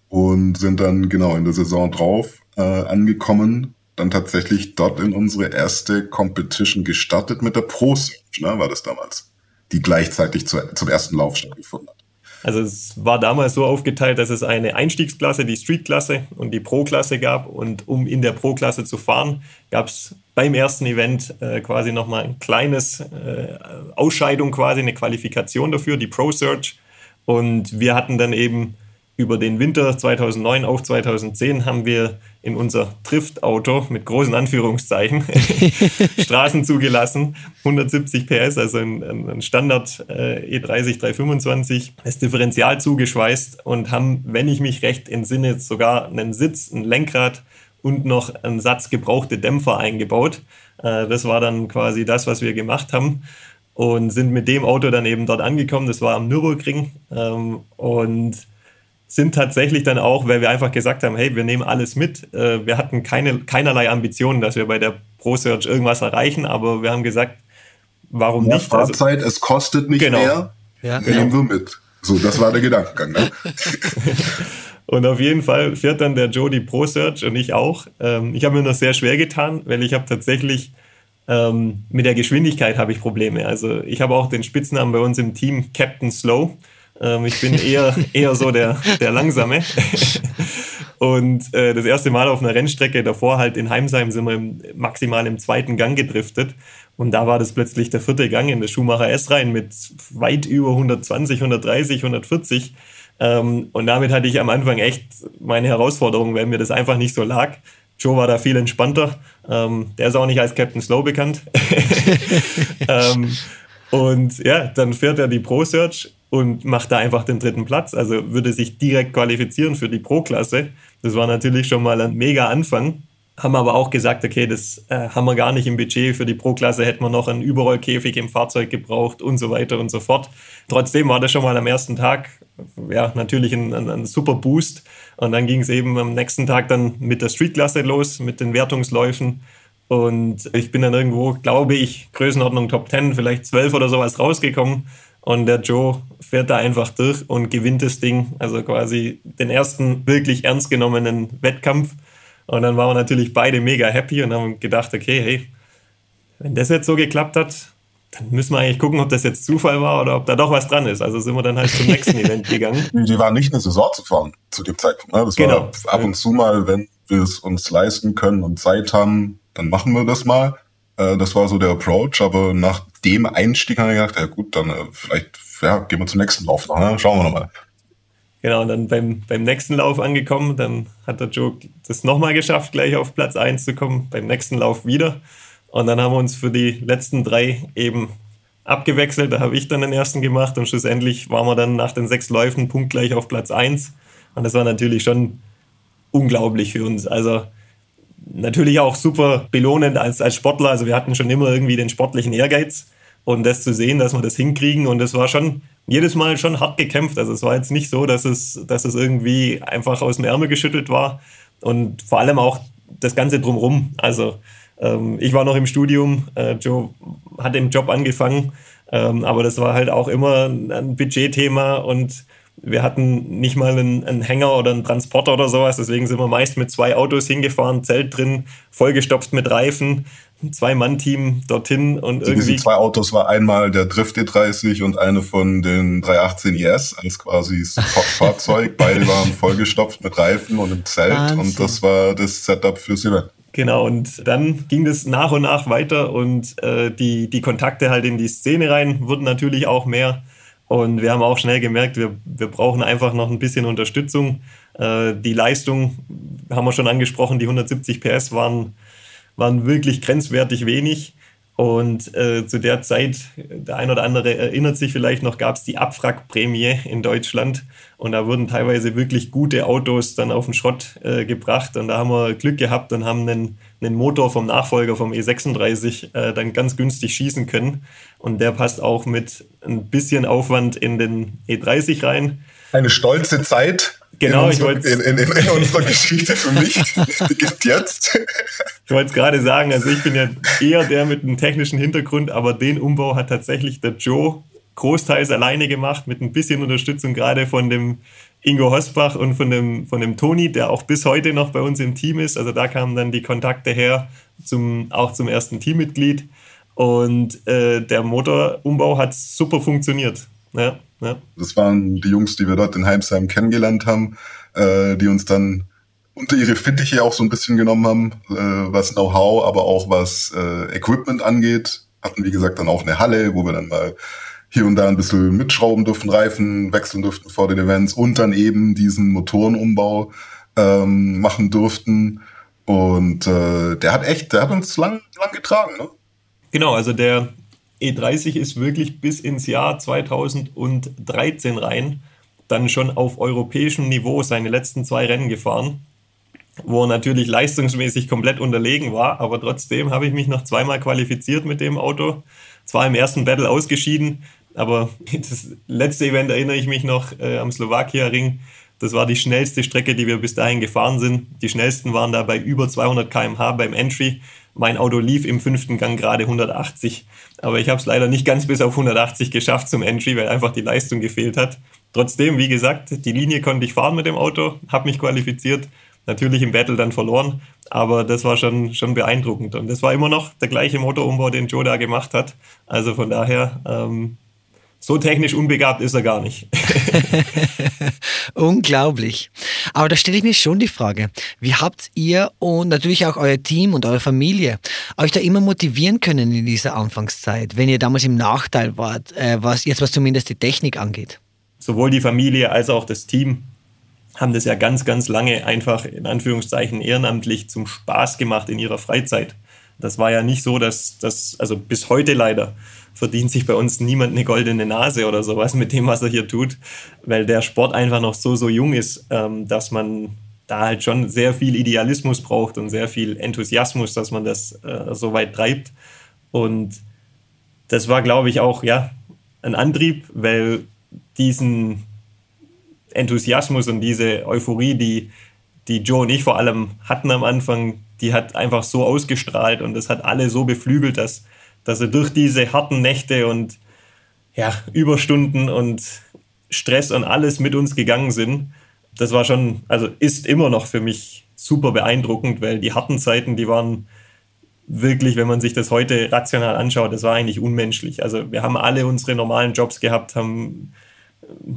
und sind dann genau in der Saison drauf äh, angekommen. Dann tatsächlich dort in unsere erste Competition gestartet mit der Pro Search, ne, war das damals, die gleichzeitig zu, zum ersten Lauf stattgefunden hat. Also es war damals so aufgeteilt, dass es eine Einstiegsklasse, die Street-Klasse und die Pro-Klasse gab. Und um in der Pro-Klasse zu fahren, gab es beim ersten Event äh, quasi nochmal ein kleines äh, Ausscheidung, quasi eine Qualifikation dafür, die Pro-Search. Und wir hatten dann eben über den Winter 2009 auf 2010 haben wir in unser Driftauto mit großen Anführungszeichen Straßen zugelassen, 170 PS, also ein, ein Standard äh, E30 325, das Differential zugeschweißt und haben, wenn ich mich recht entsinne, sogar einen Sitz, ein Lenkrad und noch einen Satz gebrauchte Dämpfer eingebaut. Äh, das war dann quasi das, was wir gemacht haben und sind mit dem Auto dann eben dort angekommen. Das war am Nürburgring ähm, und sind tatsächlich dann auch, weil wir einfach gesagt haben, hey, wir nehmen alles mit. Äh, wir hatten keine, keinerlei Ambitionen, dass wir bei der ProSearch irgendwas erreichen, aber wir haben gesagt, warum ja, nicht? Also Fahrzeit, also, es kostet nicht genau. mehr, ja. nehmen wir mit. So, das war der Gedankengang. Ne? und auf jeden Fall fährt dann der Joe die ProSearch und ich auch. Ähm, ich habe mir noch sehr schwer getan, weil ich habe tatsächlich ähm, mit der Geschwindigkeit habe ich Probleme. Also ich habe auch den Spitznamen bei uns im Team Captain Slow. Ähm, ich bin eher, eher so der, der Langsame. Und äh, das erste Mal auf einer Rennstrecke davor, halt in Heimsheim, sind wir im, maximal im zweiten Gang gedriftet. Und da war das plötzlich der vierte Gang in der Schumacher S-Reihen mit weit über 120, 130, 140. Ähm, und damit hatte ich am Anfang echt meine Herausforderung, weil mir das einfach nicht so lag. Joe war da viel entspannter. Ähm, der ist auch nicht als Captain Slow bekannt. ähm, und ja, dann fährt er die Pro Search und macht da einfach den dritten Platz. Also würde sich direkt qualifizieren für die Pro-Klasse. Das war natürlich schon mal ein mega Anfang. haben aber auch gesagt, okay, das äh, haben wir gar nicht im Budget. Für die Pro-Klasse hätten wir noch einen Überrollkäfig im Fahrzeug gebraucht und so weiter und so fort. Trotzdem war das schon mal am ersten Tag ja, natürlich ein, ein, ein super Boost. Und dann ging es eben am nächsten Tag dann mit der Street-Klasse los, mit den Wertungsläufen. Und ich bin dann irgendwo, glaube ich, Größenordnung Top 10, vielleicht 12 oder sowas rausgekommen. Und der Joe fährt da einfach durch und gewinnt das Ding. Also quasi den ersten wirklich ernst genommenen Wettkampf. Und dann waren wir natürlich beide mega happy und haben gedacht, okay, hey, wenn das jetzt so geklappt hat, dann müssen wir eigentlich gucken, ob das jetzt Zufall war oder ob da doch was dran ist. Also sind wir dann halt zum nächsten Event gegangen. Die waren nicht eine Saison zu fahren zu dem Zeitpunkt. Ne? Das genau. war ab und zu mal, wenn wir es uns leisten können und Zeit haben, dann machen wir das mal. Äh, das war so der Approach. Aber nach dem Einstieg haben wir gedacht, ja gut, dann äh, vielleicht ja, gehen wir zum nächsten Lauf noch. Ne? Schauen wir nochmal. Genau, und dann beim, beim nächsten Lauf angekommen, dann hat der Joe das nochmal geschafft, gleich auf Platz 1 zu kommen, beim nächsten Lauf wieder. Und dann haben wir uns für die letzten drei eben abgewechselt. Da habe ich dann den ersten gemacht und schlussendlich waren wir dann nach den sechs Läufen punktgleich auf Platz 1. Und das war natürlich schon unglaublich für uns. Also natürlich auch super belohnend als, als Sportler. Also wir hatten schon immer irgendwie den sportlichen Ehrgeiz und das zu sehen, dass wir das hinkriegen. Und das war schon jedes Mal schon hart gekämpft. Also es war jetzt nicht so, dass es, dass es irgendwie einfach aus dem Ärmel geschüttelt war. Und vor allem auch das Ganze drumherum. Also ähm, ich war noch im Studium, äh, Joe hat im Job angefangen, ähm, aber das war halt auch immer ein Budgetthema und wir hatten nicht mal einen, einen, Hänger oder einen Transporter oder sowas, deswegen sind wir meist mit zwei Autos hingefahren, Zelt drin, vollgestopft mit Reifen, Zwei-Mann-Team dorthin und irgendwie. Diese zwei Autos war einmal der Drift E30 und eine von den 318 IS als quasi Fahrzeug. Beide waren vollgestopft mit Reifen und im Zelt Wahnsinn. und das war das Setup fürs Event. Genau, und dann ging es nach und nach weiter und äh, die, die Kontakte halt in die Szene rein wurden natürlich auch mehr. Und wir haben auch schnell gemerkt, wir, wir brauchen einfach noch ein bisschen Unterstützung. Äh, die Leistung haben wir schon angesprochen, die 170 PS waren waren wirklich grenzwertig wenig. Und äh, zu der Zeit, der ein oder andere erinnert sich vielleicht noch, gab es die Abwrackprämie in Deutschland. Und da wurden teilweise wirklich gute Autos dann auf den Schrott äh, gebracht. Und da haben wir Glück gehabt und haben einen, einen Motor vom Nachfolger vom E36 äh, dann ganz günstig schießen können. Und der passt auch mit ein bisschen Aufwand in den E30 rein. Eine stolze Zeit Genau, in, unserer, in, in, in, unserer Geschichte für mich beginnt jetzt. Ich wollte es gerade sagen, also ich bin ja eher der mit einem technischen Hintergrund, aber den Umbau hat tatsächlich der Joe großteils alleine gemacht, mit ein bisschen Unterstützung gerade von dem Ingo Hosbach und von dem, von dem Toni, der auch bis heute noch bei uns im Team ist. Also da kamen dann die Kontakte her, zum, auch zum ersten Teammitglied. Und äh, der Motorumbau hat super funktioniert. Ja, ja. Das waren die Jungs, die wir dort in Heimsheim kennengelernt haben, äh, die uns dann unter ihre Fittiche auch so ein bisschen genommen haben, äh, was Know-how, aber auch was äh, Equipment angeht. Hatten, wie gesagt, dann auch eine Halle, wo wir dann mal hier und da ein bisschen mitschrauben durften, Reifen wechseln durften vor den Events und dann eben diesen Motorenumbau ähm, machen durften. Und äh, der hat echt, der hat uns lang, lang getragen, ne? Genau, also der E30 ist wirklich bis ins Jahr 2013 rein dann schon auf europäischem Niveau seine letzten zwei Rennen gefahren, wo er natürlich leistungsmäßig komplett unterlegen war, aber trotzdem habe ich mich noch zweimal qualifiziert mit dem Auto. Zwar im ersten Battle ausgeschieden, aber das letzte Event erinnere ich mich noch äh, am Slowakia-Ring. Das war die schnellste Strecke, die wir bis dahin gefahren sind. Die schnellsten waren da bei über 200 km/h beim Entry. Mein Auto lief im fünften Gang gerade 180, aber ich habe es leider nicht ganz bis auf 180 geschafft zum Entry, weil einfach die Leistung gefehlt hat. Trotzdem, wie gesagt, die Linie konnte ich fahren mit dem Auto, habe mich qualifiziert, natürlich im Battle dann verloren, aber das war schon, schon beeindruckend. Und das war immer noch der gleiche Motorumbau, den Joe da gemacht hat. Also von daher ähm, so technisch unbegabt ist er gar nicht. Unglaublich. Aber da stelle ich mir schon die Frage, wie habt ihr und natürlich auch euer Team und eure Familie euch da immer motivieren können in dieser Anfangszeit, wenn ihr damals im Nachteil wart, äh, was jetzt was zumindest die Technik angeht? Sowohl die Familie als auch das Team haben das ja ganz, ganz lange einfach in Anführungszeichen ehrenamtlich zum Spaß gemacht in ihrer Freizeit. Das war ja nicht so, dass das, also bis heute leider, verdient sich bei uns niemand eine goldene Nase oder sowas mit dem, was er hier tut, weil der Sport einfach noch so, so jung ist, ähm, dass man da halt schon sehr viel Idealismus braucht und sehr viel Enthusiasmus, dass man das äh, so weit treibt. Und das war, glaube ich, auch ja, ein Antrieb, weil diesen Enthusiasmus und diese Euphorie, die, die Joe und ich vor allem hatten am Anfang, die hat einfach so ausgestrahlt und das hat alle so beflügelt, dass, dass sie durch diese harten Nächte und ja, Überstunden und Stress und alles mit uns gegangen sind das war schon, also ist immer noch für mich super beeindruckend, weil die harten Zeiten, die waren wirklich, wenn man sich das heute rational anschaut, das war eigentlich unmenschlich. Also wir haben alle unsere normalen Jobs gehabt, haben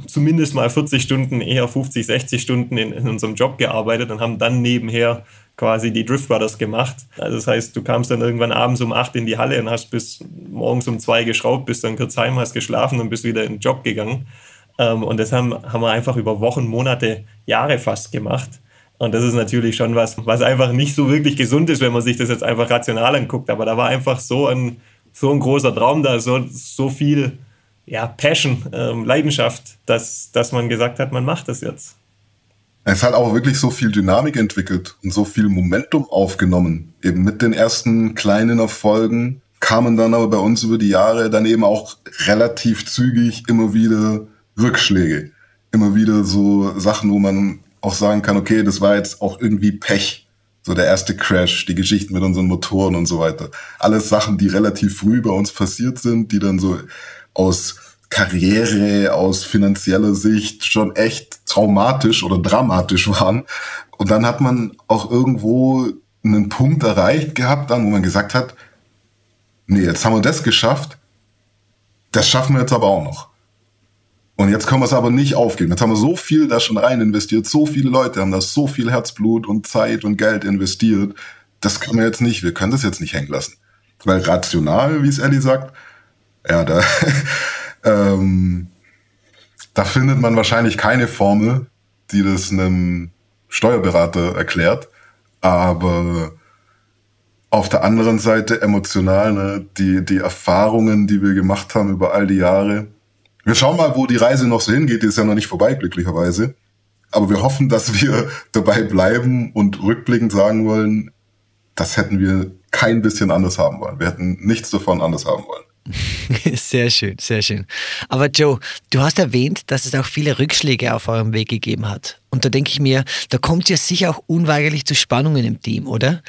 zumindest mal 40 Stunden, eher 50, 60 Stunden in, in unserem Job gearbeitet und haben dann nebenher quasi die Drift Brothers gemacht. Also das heißt, du kamst dann irgendwann abends um 8 in die Halle und hast bis morgens um 2 geschraubt, bist dann kurz heim, hast geschlafen und bist wieder in den Job gegangen. Ähm, und das haben, haben wir einfach über Wochen, Monate, Jahre fast gemacht. Und das ist natürlich schon was, was einfach nicht so wirklich gesund ist, wenn man sich das jetzt einfach rational anguckt. Aber da war einfach so ein, so ein großer Traum da, so, so viel ja, Passion, ähm, Leidenschaft, dass, dass man gesagt hat, man macht das jetzt. Es hat auch wirklich so viel Dynamik entwickelt und so viel Momentum aufgenommen. Eben mit den ersten kleinen Erfolgen kamen dann aber bei uns über die Jahre dann eben auch relativ zügig immer wieder Rückschläge. Immer wieder so Sachen, wo man auch sagen kann, okay, das war jetzt auch irgendwie Pech. So der erste Crash, die Geschichten mit unseren Motoren und so weiter. Alles Sachen, die relativ früh bei uns passiert sind, die dann so aus Karriere, aus finanzieller Sicht schon echt traumatisch oder dramatisch waren. Und dann hat man auch irgendwo einen Punkt erreicht gehabt, dann, wo man gesagt hat, nee, jetzt haben wir das geschafft, das schaffen wir jetzt aber auch noch. Und jetzt können wir es aber nicht aufgeben. Jetzt haben wir so viel da schon rein investiert. So viele Leute haben da so viel Herzblut und Zeit und Geld investiert. Das können wir jetzt nicht. Wir können das jetzt nicht hängen lassen. Weil rational, wie es Ellie sagt, ja, da, ähm, da findet man wahrscheinlich keine Formel, die das einem Steuerberater erklärt. Aber auf der anderen Seite emotional, ne, die, die Erfahrungen, die wir gemacht haben über all die Jahre, wir schauen mal, wo die Reise noch so hingeht. Die ist ja noch nicht vorbei, glücklicherweise. Aber wir hoffen, dass wir dabei bleiben und rückblickend sagen wollen, das hätten wir kein bisschen anders haben wollen. Wir hätten nichts davon anders haben wollen. Sehr schön, sehr schön. Aber Joe, du hast erwähnt, dass es auch viele Rückschläge auf eurem Weg gegeben hat. Und da denke ich mir, da kommt ja sicher auch unweigerlich zu Spannungen im Team, oder?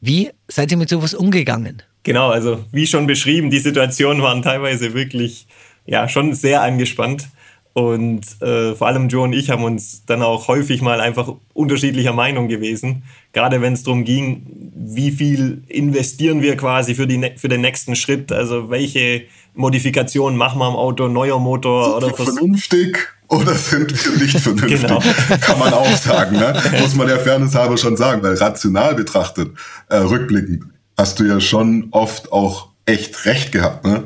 Wie seid ihr mit sowas umgegangen? Genau, also wie schon beschrieben, die Situationen waren teilweise wirklich ja, schon sehr angespannt. Und äh, vor allem Joe und ich haben uns dann auch häufig mal einfach unterschiedlicher Meinung gewesen. Gerade wenn es darum ging, wie viel investieren wir quasi für, die, für den nächsten Schritt. Also welche Modifikationen machen wir am Auto, neuer Motor sind oder wir vernünftig oder sind wir nicht vernünftig? genau. Kann man auch sagen, ne? Muss man ja Fairness halber schon sagen, weil rational betrachtet, äh, rückblickend, hast du ja schon oft auch echt recht gehabt, ne?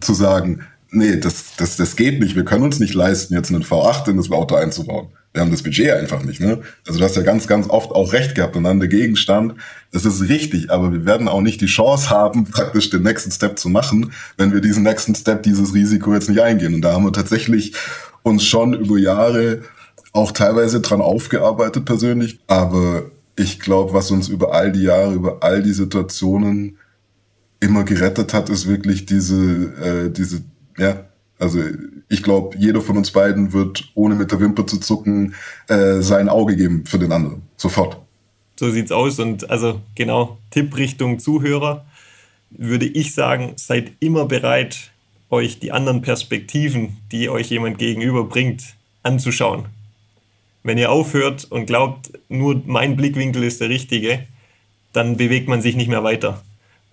Zu sagen, nee, das, das, das geht nicht. Wir können uns nicht leisten, jetzt einen V8 in das Auto einzubauen. Wir haben das Budget einfach nicht. Ne? Also du hast ja ganz, ganz oft auch recht gehabt und dann der Gegenstand. Das ist richtig, aber wir werden auch nicht die Chance haben, praktisch den nächsten Step zu machen, wenn wir diesen nächsten Step, dieses Risiko jetzt nicht eingehen. Und da haben wir tatsächlich uns schon über Jahre auch teilweise dran aufgearbeitet persönlich. Aber ich glaube, was uns über all die Jahre, über all die Situationen immer gerettet hat, ist wirklich diese, äh, diese ja, also ich glaube, jeder von uns beiden wird, ohne mit der Wimper zu zucken, äh, sein Auge geben für den anderen. Sofort. So sieht's aus. Und also genau, Tipp Richtung Zuhörer, würde ich sagen, seid immer bereit, euch die anderen Perspektiven, die euch jemand gegenüber bringt, anzuschauen. Wenn ihr aufhört und glaubt, nur mein Blickwinkel ist der richtige, dann bewegt man sich nicht mehr weiter.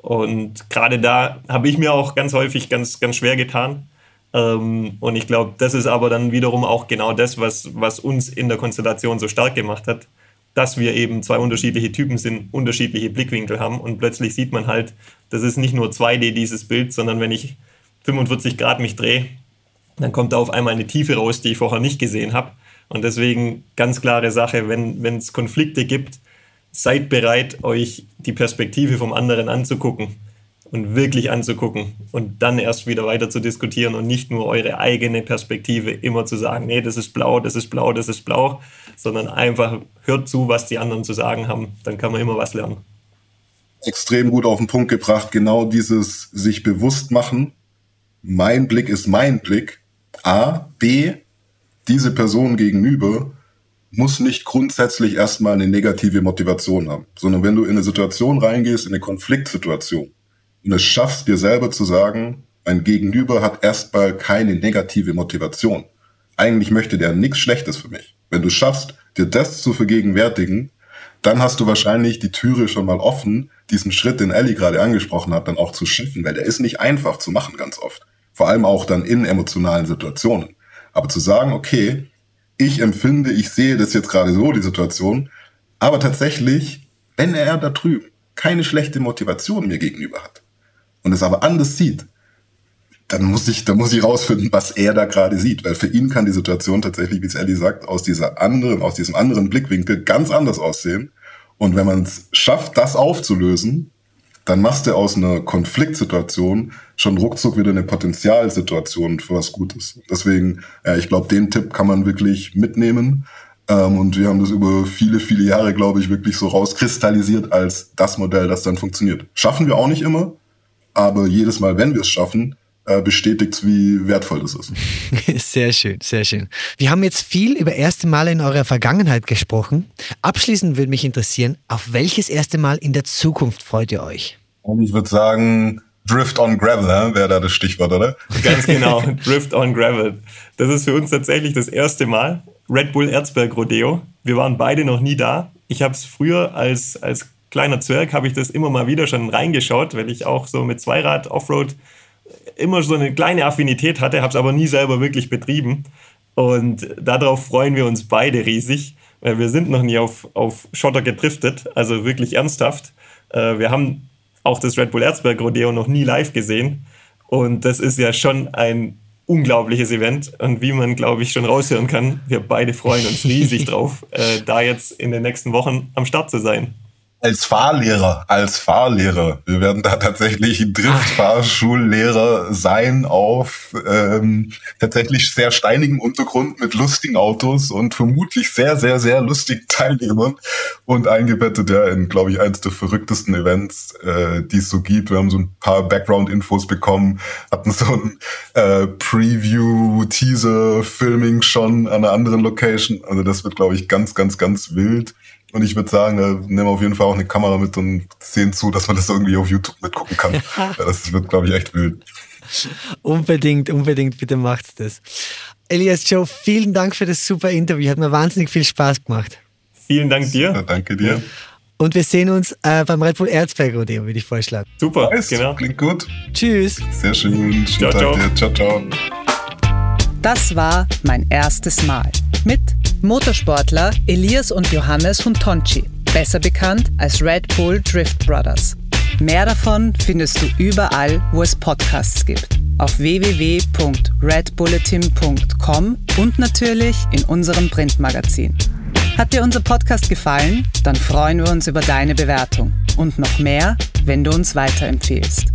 Und gerade da habe ich mir auch ganz häufig ganz, ganz schwer getan. Ähm, und ich glaube, das ist aber dann wiederum auch genau das, was, was uns in der Konstellation so stark gemacht hat, dass wir eben zwei unterschiedliche Typen sind, unterschiedliche Blickwinkel haben und plötzlich sieht man halt, das ist nicht nur 2D dieses Bild, sondern wenn ich 45 Grad mich drehe, dann kommt da auf einmal eine Tiefe raus, die ich vorher nicht gesehen habe. Und deswegen ganz klare Sache, wenn es Konflikte gibt, seid bereit, euch die Perspektive vom anderen anzugucken und wirklich anzugucken und dann erst wieder weiter zu diskutieren und nicht nur eure eigene Perspektive immer zu sagen, nee, das ist blau, das ist blau, das ist blau, sondern einfach hört zu, was die anderen zu sagen haben. Dann kann man immer was lernen. Extrem gut auf den Punkt gebracht, genau dieses sich bewusst machen. Mein Blick ist mein Blick. A. B. Diese Person gegenüber muss nicht grundsätzlich erstmal eine negative Motivation haben, sondern wenn du in eine Situation reingehst, in eine Konfliktsituation und es schaffst dir selber zu sagen, mein Gegenüber hat erstmal keine negative Motivation. Eigentlich möchte der nichts Schlechtes für mich. Wenn du schaffst, dir das zu vergegenwärtigen, dann hast du wahrscheinlich die Türe schon mal offen, diesen Schritt, den Ellie gerade angesprochen hat, dann auch zu schiffen, weil der ist nicht einfach zu machen ganz oft. Vor allem auch dann in emotionalen Situationen. Aber zu sagen, okay, ich empfinde, ich sehe das jetzt gerade so, die Situation, aber tatsächlich, wenn er da drüben keine schlechte Motivation mir gegenüber hat und es aber anders sieht, dann muss ich, dann muss ich rausfinden, was er da gerade sieht, weil für ihn kann die Situation tatsächlich, wie es Ellie sagt, aus dieser anderen, aus diesem anderen Blickwinkel ganz anders aussehen. Und wenn man es schafft, das aufzulösen, dann machst du aus einer Konfliktsituation schon ruckzuck wieder eine Potenzialsituation für was Gutes. Deswegen, ja, ich glaube, den Tipp kann man wirklich mitnehmen. Ähm, und wir haben das über viele, viele Jahre, glaube ich, wirklich so rauskristallisiert als das Modell, das dann funktioniert. Schaffen wir auch nicht immer, aber jedes Mal, wenn wir es schaffen, äh, bestätigt, wie wertvoll das ist. Sehr schön, sehr schön. Wir haben jetzt viel über erste Male in eurer Vergangenheit gesprochen. Abschließend würde mich interessieren, auf welches erste Mal in der Zukunft freut ihr euch? Und ich würde sagen, Drift on Gravel, wäre da das Stichwort, oder? Ganz genau, Drift on Gravel. Das ist für uns tatsächlich das erste Mal. Red Bull Erzberg Rodeo. Wir waren beide noch nie da. Ich habe es früher als, als kleiner Zwerg, habe ich das immer mal wieder schon reingeschaut, weil ich auch so mit Zweirad Offroad immer so eine kleine Affinität hatte, habe es aber nie selber wirklich betrieben. Und darauf freuen wir uns beide riesig, weil wir sind noch nie auf, auf Schotter gedriftet, also wirklich ernsthaft. Äh, wir haben auch das Red Bull Erzberg Rodeo noch nie live gesehen. Und das ist ja schon ein unglaubliches Event. Und wie man, glaube ich, schon raushören kann, wir beide freuen uns riesig drauf, äh, da jetzt in den nächsten Wochen am Start zu sein als Fahrlehrer, als Fahrlehrer. Wir werden da tatsächlich Driftfahrschullehrer sein auf ähm, tatsächlich sehr steinigem Untergrund mit lustigen Autos und vermutlich sehr, sehr, sehr lustigen Teilnehmern und eingebettet ja in, glaube ich, eins der verrücktesten Events, äh, die es so gibt. Wir haben so ein paar Background-Infos bekommen, hatten so ein äh, Preview-Teaser-Filming schon an einer anderen Location. Also das wird, glaube ich, ganz, ganz, ganz wild. Und ich würde sagen, äh, nehmen wir auf jeden Fall auch eine Kamera mit und sehen zu, dass man das irgendwie auf YouTube mitgucken kann. ja, das wird, glaube ich, echt wild. Unbedingt, unbedingt, bitte macht das. Elias Joe, vielen Dank für das super Interview. Hat mir wahnsinnig viel Spaß gemacht. Vielen Dank dir. Ja, danke dir. Und wir sehen uns äh, beim Red Bull Erzberg Rodeo, würde ich vorschlagen. Super, nice, genau. Klingt gut. Tschüss. Sehr schön. Ciao, ciao. ciao, ciao. Das war mein erstes Mal mit Motorsportler Elias und Johannes Huntonci, besser bekannt als Red Bull Drift Brothers. Mehr davon findest du überall, wo es Podcasts gibt. Auf www.redbulletin.com und natürlich in unserem Printmagazin. Hat dir unser Podcast gefallen? Dann freuen wir uns über deine Bewertung. Und noch mehr, wenn du uns weiterempfehlst.